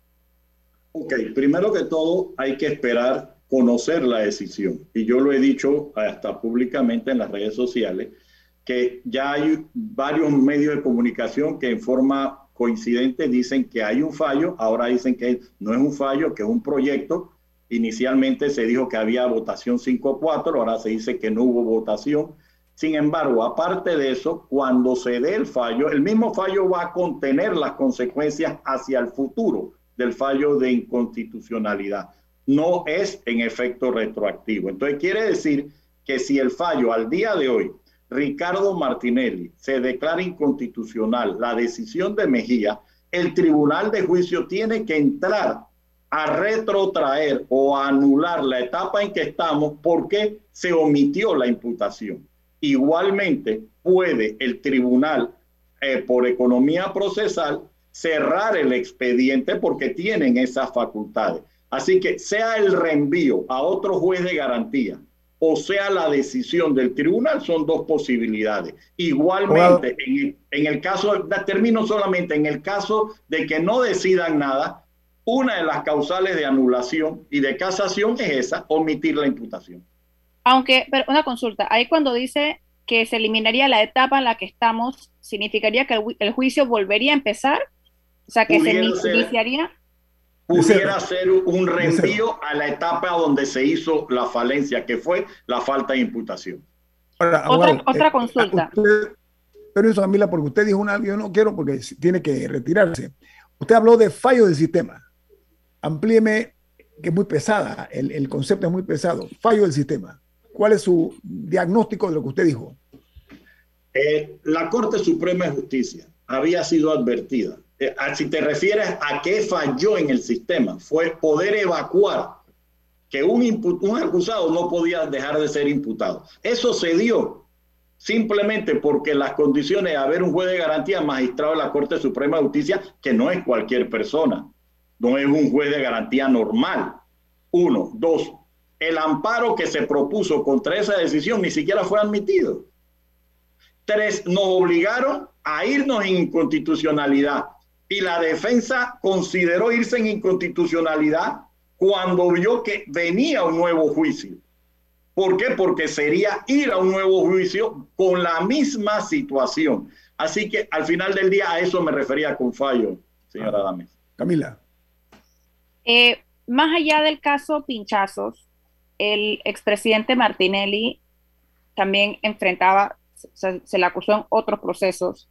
Ok, primero que todo hay que esperar conocer la decisión. Y yo lo he dicho hasta públicamente en las redes sociales, que ya hay varios medios de comunicación que en forma coincidente dicen que hay un fallo, ahora dicen que no es un fallo, que es un proyecto. Inicialmente se dijo que había votación 5-4, ahora se dice que no hubo votación. Sin embargo, aparte de eso, cuando se dé el fallo, el mismo fallo va a contener las consecuencias hacia el futuro del fallo de inconstitucionalidad. No es en efecto retroactivo. Entonces quiere decir que si el fallo al día de hoy, Ricardo Martinelli, se declara inconstitucional la decisión de Mejía, el tribunal de juicio tiene que entrar a retrotraer o a anular la etapa en que estamos porque se omitió la imputación. Igualmente, puede el tribunal, eh, por economía procesal, cerrar el expediente porque tienen esas facultades. Así que sea el reenvío a otro juez de garantía o sea la decisión del tribunal, son dos posibilidades. Igualmente, en, en, el caso, termino solamente, en el caso de que no decidan nada, una de las causales de anulación y de casación es esa, omitir la imputación. Aunque, pero una consulta, ahí cuando dice que se eliminaría la etapa en la que estamos, ¿significaría que el, juicio volvería a empezar? O sea, que se iniciaría pudiera ser un reenvío a la etapa donde se hizo la falencia, que fue la falta de imputación. otra, otra eh, consulta. pero eso, Camila, porque usted dijo una, yo no quiero porque tiene que retirarse. Usted habló de fallo del sistema. Amplíeme, que es muy pesada, el, el concepto es muy pesado. Fallo del sistema. ¿Cuál es su diagnóstico de lo que usted dijo? Eh, la Corte Suprema de Justicia había sido advertida eh, si te refieres a qué falló en el sistema, fue poder evacuar que un, un acusado no podía dejar de ser imputado. Eso se dio simplemente porque las condiciones de haber un juez de garantía magistrado de la Corte Suprema de Justicia, que no es cualquier persona, no es un juez de garantía normal. Uno, dos, el amparo que se propuso contra esa decisión ni siquiera fue admitido. Tres, nos obligaron a irnos en inconstitucionalidad y la defensa consideró irse en inconstitucionalidad cuando vio que venía un nuevo juicio. ¿Por qué? Porque sería ir a un nuevo juicio con la misma situación. Así que al final del día a eso me refería con fallo, señora ah. Dames. Camila. Eh, más allá del caso Pinchazos, el expresidente Martinelli también enfrentaba, se le acusó en otros procesos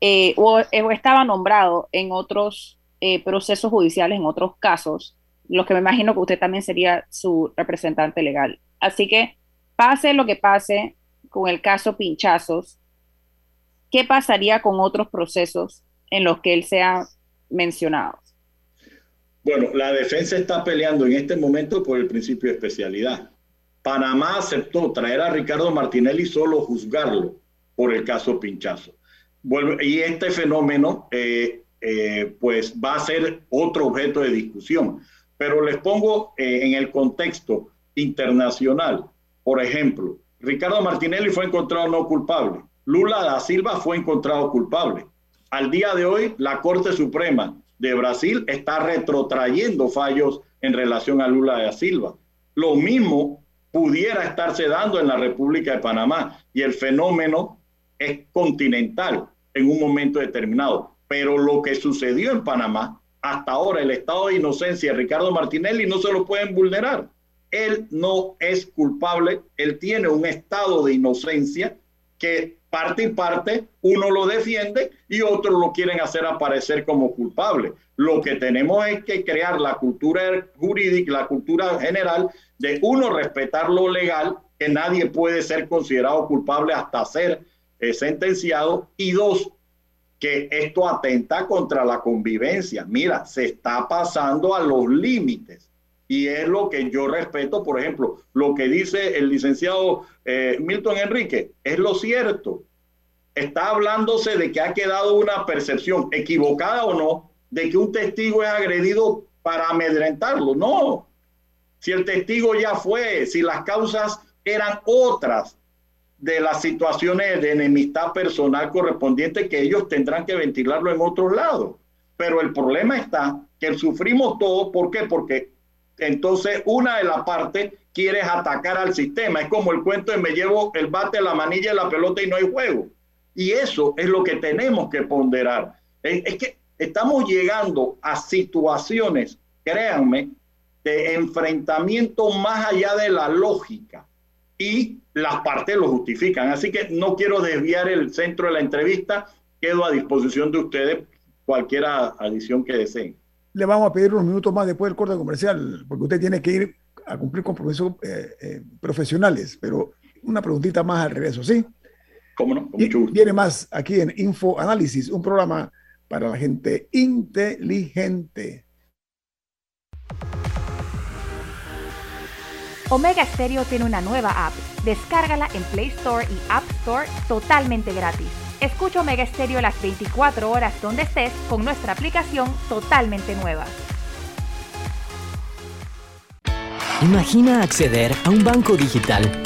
eh, o, estaba nombrado en otros eh, procesos judiciales, en otros casos, los que me imagino que usted también sería su representante legal. Así que pase lo que pase con el caso Pinchazos, ¿qué pasaría con otros procesos en los que él sea mencionado? Bueno, la defensa está peleando en este momento por el principio de especialidad. Panamá aceptó traer a Ricardo Martinelli solo juzgarlo por el caso Pinchazo y este fenómeno eh, eh, pues va a ser otro objeto de discusión. Pero les pongo eh, en el contexto internacional. Por ejemplo, Ricardo Martinelli fue encontrado no culpable. Lula da Silva fue encontrado culpable. Al día de hoy, la Corte Suprema de Brasil está retrotrayendo fallos en relación a Lula da Silva. Lo mismo pudiera estarse dando en la República de Panamá y el fenómeno es continental en un momento determinado. Pero lo que sucedió en Panamá, hasta ahora el estado de inocencia de Ricardo Martinelli no se lo pueden vulnerar. Él no es culpable, él tiene un estado de inocencia que parte y parte uno lo defiende y otros lo quieren hacer aparecer como culpable. Lo que tenemos es que crear la cultura jurídica, la cultura general de uno respetar lo legal, que nadie puede ser considerado culpable hasta ser sentenciado y dos, que esto atenta contra la convivencia. Mira, se está pasando a los límites y es lo que yo respeto, por ejemplo, lo que dice el licenciado eh, Milton Enrique, es lo cierto. Está hablándose de que ha quedado una percepción, equivocada o no, de que un testigo es agredido para amedrentarlo. No, si el testigo ya fue, si las causas eran otras, de las situaciones de enemistad personal correspondiente que ellos tendrán que ventilarlo en otro lado. Pero el problema está que sufrimos todo, ¿por qué? Porque entonces una de las partes quiere atacar al sistema. Es como el cuento de me llevo el bate, la manilla y la pelota y no hay juego. Y eso es lo que tenemos que ponderar. Es, que estamos llegando a situaciones, créanme, de enfrentamiento más allá de la lógica. Y las partes lo justifican. Así que no quiero desviar el centro de la entrevista. Quedo a disposición de ustedes cualquier adición que deseen. Le vamos a pedir unos minutos más después del corte comercial, porque usted tiene que ir a cumplir compromisos eh, eh, profesionales, pero una preguntita más al regreso, ¿sí? ¿Cómo no? Viene más aquí en Info Análisis, un programa para la gente inteligente. Omega Stereo tiene una nueva app. Descárgala en Play Store y App Store totalmente gratis. Escucha Omega Stereo las 24 horas donde estés con nuestra aplicación totalmente nueva. Imagina acceder a un banco digital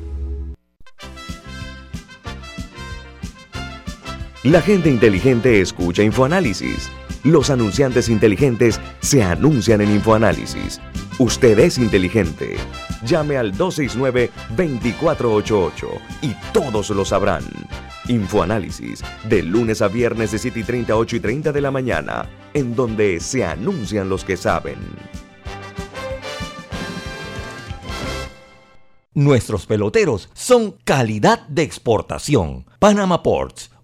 La gente inteligente escucha InfoAnálisis. Los anunciantes inteligentes se anuncian en InfoAnálisis. Usted es inteligente. Llame al 269-2488 y todos lo sabrán. Infoanálisis, de lunes a viernes de 7 y 30, 8 y 30 de la mañana, en donde se anuncian los que saben. Nuestros peloteros son calidad de exportación. Panama Ports,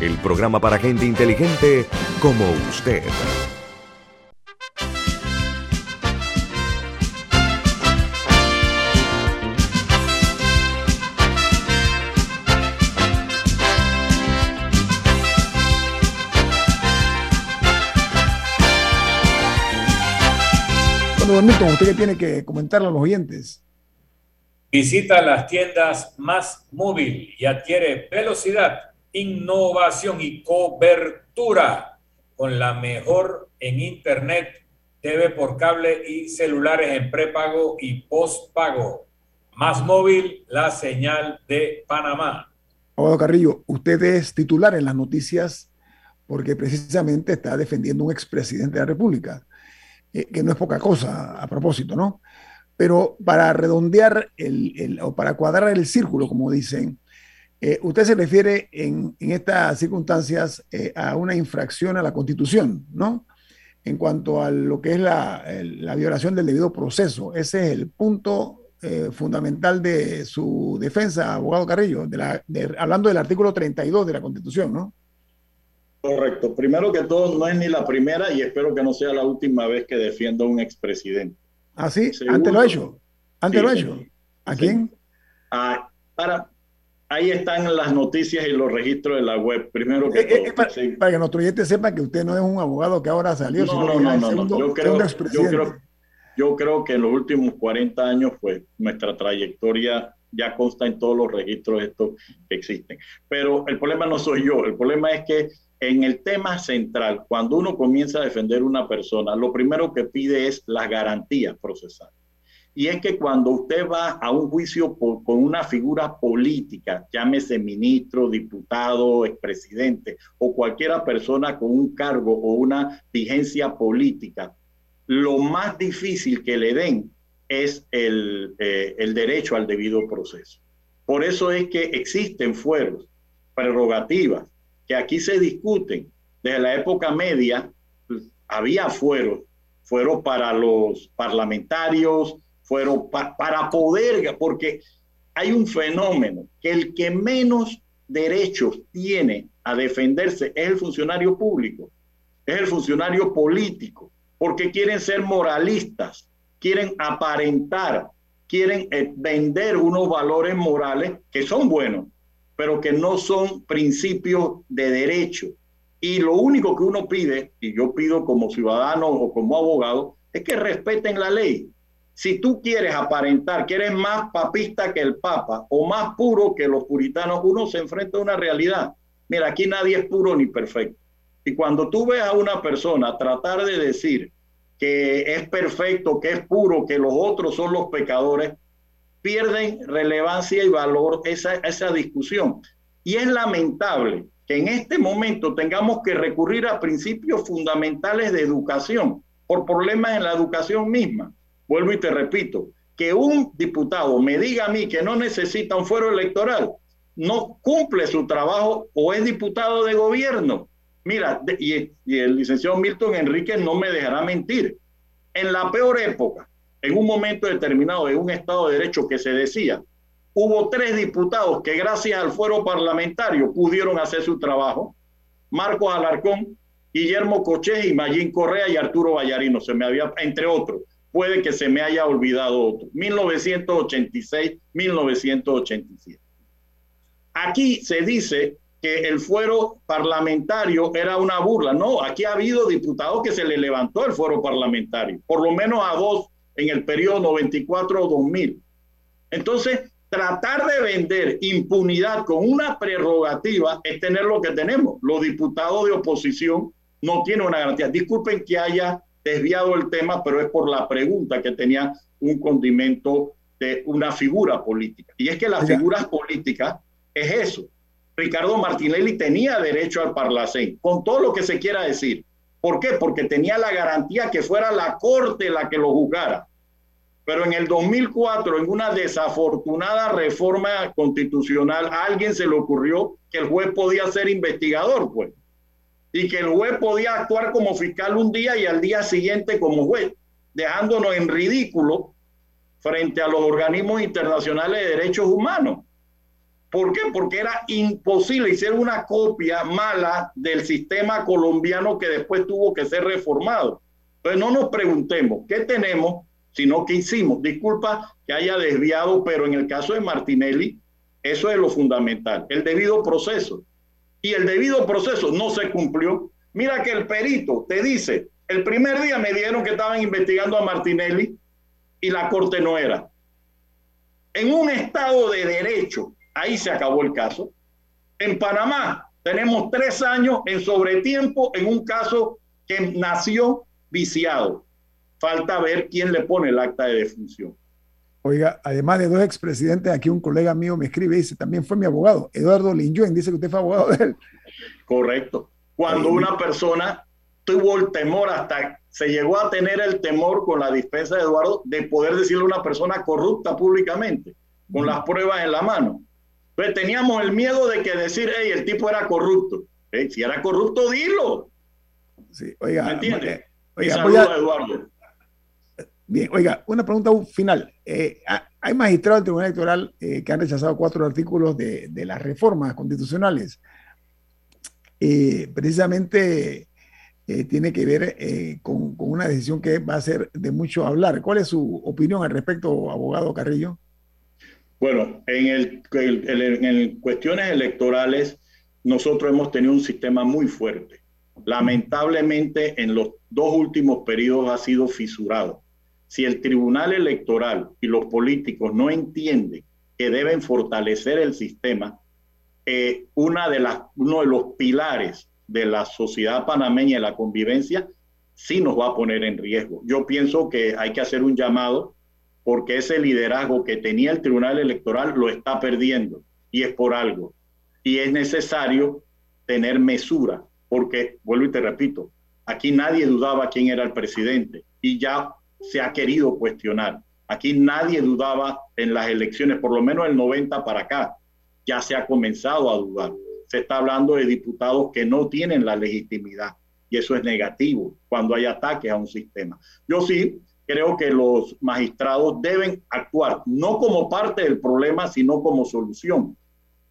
el programa para gente inteligente como usted. Bueno, Milton, ¿usted qué tiene que comentarle a los oyentes? Visita las tiendas Más Móvil y adquiere velocidad, innovación y cobertura con la mejor en Internet, TV por cable y celulares en prepago y postpago. Más Móvil, la señal de Panamá. Abogado Carrillo, usted es titular en las noticias porque precisamente está defendiendo un expresidente de la República, eh, que no es poca cosa a propósito, ¿no? Pero para redondear el, el, o para cuadrar el círculo, como dicen, eh, usted se refiere en, en estas circunstancias eh, a una infracción a la Constitución, ¿no? En cuanto a lo que es la, violación del debido proceso. Ese es el punto eh, fundamental de su defensa, abogado Carrillo, de la, de, hablando del artículo 32 de la Constitución, ¿no? Correcto. Primero que todo, no es ni la primera y espero que no sea la última vez que defiendo a un expresidente. ¿Ah, sí? Segundo, ¿Antes lo ha hecho? ¿Antes sí, lo ha hecho? ¿A sí. quién? Ah, para, ahí están las noticias y los registros de la web. Primero que eh, todo. Eh, para, sí. para, que nuestro oyente sepa que usted no es un abogado que ahora salió, no, sino no, que no, no, segundo, no. Yo, creo, yo, creo, yo creo que en los últimos 40 años, pues nuestra trayectoria ya consta en todos los registros estos que existen. Pero el problema no soy yo, el problema es que en el tema central, cuando uno comienza a defender una persona, lo primero que pide es las garantías procesales. Y es que cuando usted va a un juicio por, con una figura política, llámese ministro, diputado, expresidente o cualquiera persona con un cargo o una vigencia política, lo más difícil que le den es el, eh, el derecho al debido proceso. Por eso es que existen fueros, prerrogativas, que aquí se discuten. Desde la época media pues, había fueros, fueros para los parlamentarios, fueron pa para poder, porque hay un fenómeno que el que menos derechos tiene a defenderse es el funcionario público, es el funcionario político, porque quieren ser moralistas, quieren aparentar, quieren eh, vender unos valores morales que son buenos, pero que no son principios de derecho. Y lo único que uno pide, y yo pido como ciudadano o como abogado, es que respeten la ley. Si tú quieres aparentar que eres más papista que el Papa o más puro que los puritanos, uno se enfrenta a una realidad. Mira, aquí nadie es puro ni perfecto. Y cuando tú ves a una persona tratar de decir que es perfecto, que es puro, que los otros son los pecadores, pierden relevancia y valor esa, esa discusión. Y es lamentable que en este momento tengamos que recurrir a principios fundamentales de educación por problemas en la educación misma. Vuelvo y te repito, que un diputado me diga a mí que no necesita un fuero electoral, no cumple su trabajo o es diputado de gobierno. Mira, y, el licenciado Milton Enrique no me dejará mentir. En la peor época, en un momento determinado de un Estado de Derecho que se decía, hubo tres diputados que gracias al fuero parlamentario pudieron hacer su trabajo. Marcos Alarcón, Guillermo Coche y Mayín Correa y Arturo Vallarino, se me había, entre otros. Puede que se me haya olvidado otro. 1986, 1987. Aquí se dice que el fuero parlamentario era una burla. No, aquí ha habido diputados que se le levantó el fuero parlamentario, por lo menos a dos en el periodo 94-2000. Entonces, tratar de vender impunidad con una prerrogativa es tener lo que tenemos. Los diputados de oposición no tienen una garantía. Disculpen que haya desviado el tema, pero es por la pregunta que tenía un condimento de una figura política. Y es que las figuras políticas es eso. Ricardo Martinelli tenía derecho al Parlacén, con todo lo que se quiera decir. ¿Por qué? Porque tenía la garantía que fuera la Corte la que lo juzgara. Pero en el 2004, en una desafortunada reforma constitucional, a alguien se le ocurrió que el juez podía ser investigador, pues. Y que el juez podía actuar como fiscal un día y al día siguiente como juez, dejándonos en ridículo frente a los organismos internacionales de derechos humanos. ¿Por qué? Porque era imposible hacer una copia mala del sistema colombiano que después tuvo que ser reformado. Entonces no nos preguntemos qué tenemos, sino qué hicimos. Disculpa que haya desviado, pero en el caso de Martinelli, eso es lo fundamental, el debido proceso. Y el debido proceso no se cumplió. Mira que el perito te dice, el primer día me dijeron que estaban investigando a Martinelli y la corte no era. En un estado de derecho, ahí se acabó el caso. En Panamá tenemos tres años en sobretiempo en un caso que nació viciado. Falta ver quién le pone el acta de defunción. Oiga, además de dos expresidentes, aquí un colega mío me escribe y dice, también fue mi abogado, Eduardo Linjuen, dice que usted fue abogado de él. Correcto. Cuando una persona tuvo el temor, hasta se llegó a tener el temor con la dispensa de Eduardo de poder decirle a una persona corrupta públicamente, con las pruebas en la mano. Entonces teníamos el miedo de que decir, hey, el tipo era corrupto. si era corrupto, dilo. Sí, oiga. ¿Me entiendes? Oiga, Eduardo. Bien, oiga, una pregunta final. Eh, hay magistrados del Tribunal Electoral eh, que han rechazado cuatro artículos de, de las reformas constitucionales. Eh, precisamente tiene que ver con, una decisión que va a ser de mucho hablar. ¿Cuál es su opinión al respecto, abogado Carrillo? Bueno, en, el, en cuestiones electorales, nosotros hemos tenido un sistema muy fuerte. Lamentablemente, en los dos últimos periodos ha sido fisurado. Si el Tribunal Electoral y los políticos no entienden que deben fortalecer el sistema, eh, una de las, uno de los pilares de la sociedad panameña y la convivencia sí nos va a poner en riesgo. Yo pienso que hay que hacer un llamado porque ese liderazgo que tenía el Tribunal Electoral lo está perdiendo y es por algo. Y es necesario tener mesura, porque, vuelvo y te repito, aquí nadie dudaba quién era el presidente y ya se ha querido cuestionar. Aquí nadie dudaba en las elecciones, por lo menos el 90 para acá. Ya se ha comenzado a dudar. Se está hablando de diputados que no tienen la legitimidad y eso es negativo cuando hay ataques a un sistema. Yo sí creo que los magistrados deben actuar no como parte del problema, sino como solución.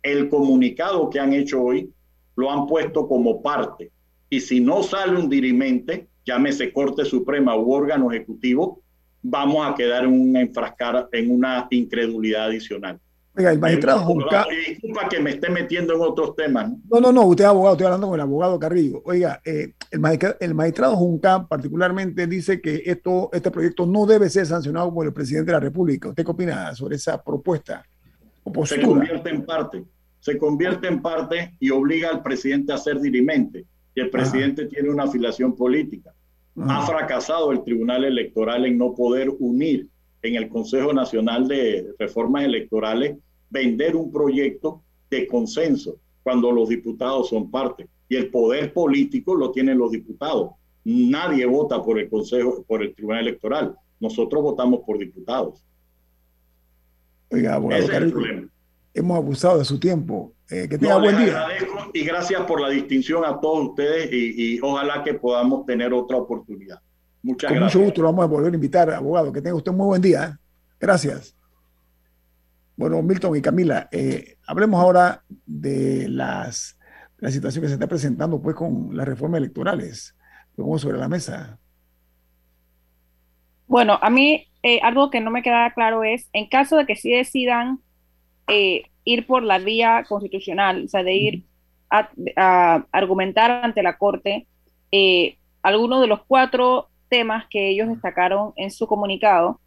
El comunicado que han hecho hoy lo han puesto como parte. Y si no sale un dirimente, llámese Corte Suprema u órgano ejecutivo, vamos a quedar en una enfrascar en una incredulidad adicional. Oiga, el magistrado Junca. Disculpa que me esté metiendo en otros temas. No, no, no, usted es abogado, estoy hablando con el abogado Carrillo. Oiga, eh, el, magistrado, el magistrado Junca particularmente dice que esto, este proyecto no debe ser sancionado por el presidente de la República. ¿Usted qué opina sobre esa propuesta? O se convierte en parte, se convierte en parte y obliga al presidente a ser dirimente. Y el presidente tiene una afiliación política. Ha fracasado el Tribunal Electoral en no poder unir en el Consejo Nacional de Reformas Electorales vender un proyecto de consenso cuando los diputados son parte. Y el poder político lo tienen los diputados. Nadie vota por el Consejo, por el Tribunal Electoral. Nosotros votamos por diputados. Oiga, abogado hemos abusado de su tiempo. Eh, que tenga buen día. Agradezco y gracias por la distinción a todos ustedes y, ojalá que podamos tener otra oportunidad. Muchas Con gracias. mucho gusto lo vamos a volver a invitar, abogado. Que tenga usted un muy buen día. ¿eh? Gracias. Bueno, Milton y Camila, eh, hablemos ahora de las, la situación que se está presentando pues con las reformas electorales. Lo sobre la mesa. Bueno, a mí algo que no me queda claro es, en caso de que sí decidan eh, ir por la vía constitucional, o sea, de ir a, argumentar ante la Corte eh, algunos de los cuatro temas que ellos destacaron en su comunicado.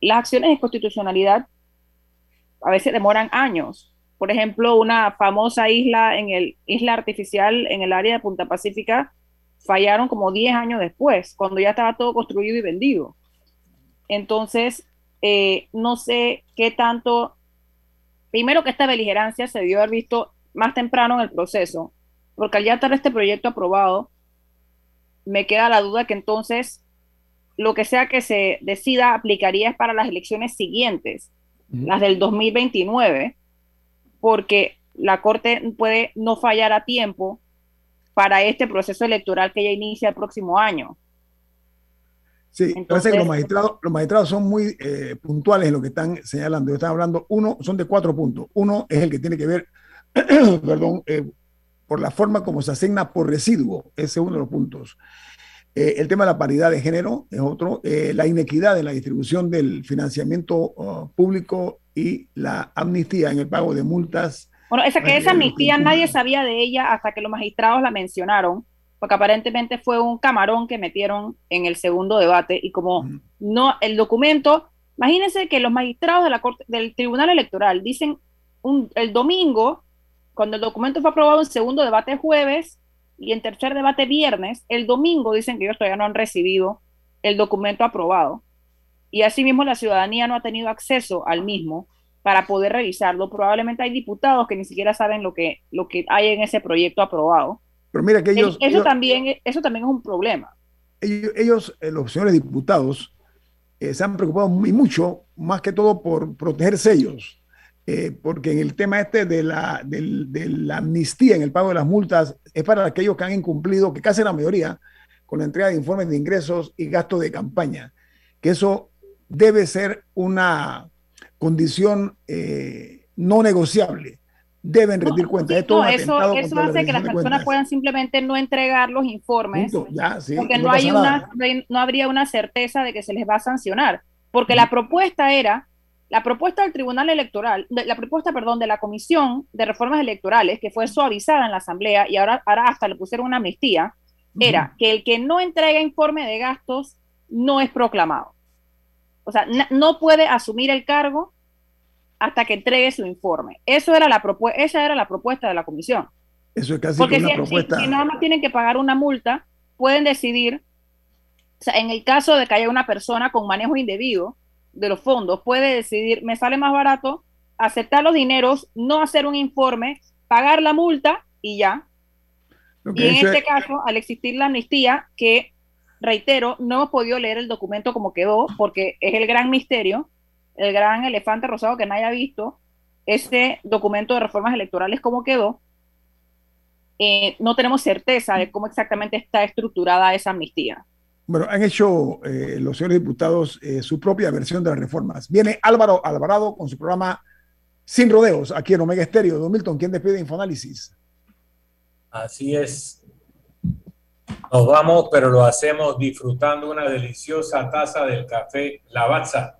Las acciones de constitucionalidad a veces demoran años. Por ejemplo, una famosa isla en el isla artificial en el área de Punta Pacífica fallaron como 10 años después, cuando ya estaba todo construido y vendido. Entonces, eh, no sé qué tanto Primero que esta beligerancia se debió haber visto más temprano en el proceso, porque al ya estar este proyecto aprobado, me queda la duda que entonces lo que sea que se decida aplicaría para las elecciones siguientes, las del 2029, porque la Corte puede no fallar a tiempo para este proceso electoral que ya inicia el próximo año. Sí, parece que los magistrados, los magistrados son muy eh, puntuales en lo que están señalando. Están hablando, uno, son de cuatro puntos. Uno es el que tiene que ver, <clears throat> perdón, eh, por la forma como se asigna por residuo. Ese es uno de los puntos. Eh, el tema de la paridad de género es otro. la inequidad en la distribución del financiamiento uh, público y la amnistía en el pago de multas. Bueno, esa que esa amnistía nadie sabía de ella hasta que los magistrados la mencionaron porque aparentemente fue un camarón que metieron en el segundo debate y como no el documento, imagínense que los magistrados de la corte, del Tribunal Electoral dicen un, el domingo, cuando el documento fue aprobado en segundo debate jueves y en tercer debate viernes, el domingo dicen que ellos todavía no han recibido el documento aprobado. Y asimismo la ciudadanía no ha tenido acceso al mismo para poder revisarlo. Probablemente hay diputados que ni siquiera saben lo que, lo que hay en ese proyecto aprobado. Pero mira que ellos... Eso, también, eso también es un problema. Ellos, eh, los señores diputados, eh, se han preocupado muy mucho, más que todo por protegerse ellos, eh, porque en el tema este de la, de la amnistía en el pago de las multas es para aquellos que han incumplido, que casi la mayoría, con la entrega de informes de ingresos y gastos de campaña, que eso debe ser una condición no negociable deben rendir cuentas. eso, eso hace que las personas puedan simplemente no entregar los informes porque no, hay una, no habría una certeza de que se les va a sancionar. Porque la propuesta era, la propuesta del Tribunal Electoral, la propuesta, perdón, de la Comisión de Reformas Electorales, que fue suavizada en la Asamblea y ahora, ahora hasta le pusieron una amnistía, era que el que no entrega informe de gastos no es proclamado. O sea, no puede asumir el cargo hasta que entregue su informe. Eso era la esa era la propuesta de la comisión. Eso es casi una propuesta. Si, nada más tienen que pagar una multa, pueden decidir, o sea, en el caso de que haya una persona con manejo indebido de los fondos, puede decidir, me sale más barato aceptar los dineros, no hacer un informe, pagar la multa y ya. y en este caso, al existir la amnistía, que reitero, no hemos podido leer el documento como quedó, porque es el gran misterio, el gran elefante rosado que nadie ha visto, este documento de reformas electorales, cómo quedó, eh, no tenemos certeza de cómo exactamente está estructurada esa amnistía. Bueno, han hecho eh, los señores diputados eh, su propia versión de las reformas. Viene Álvaro Alvarado con su programa Sin Rodeos, aquí en Omega Estéreo. Don Milton, ¿quién despide Infoanálisis? Así es. Nos vamos, pero lo hacemos disfrutando una deliciosa taza del café Lavazza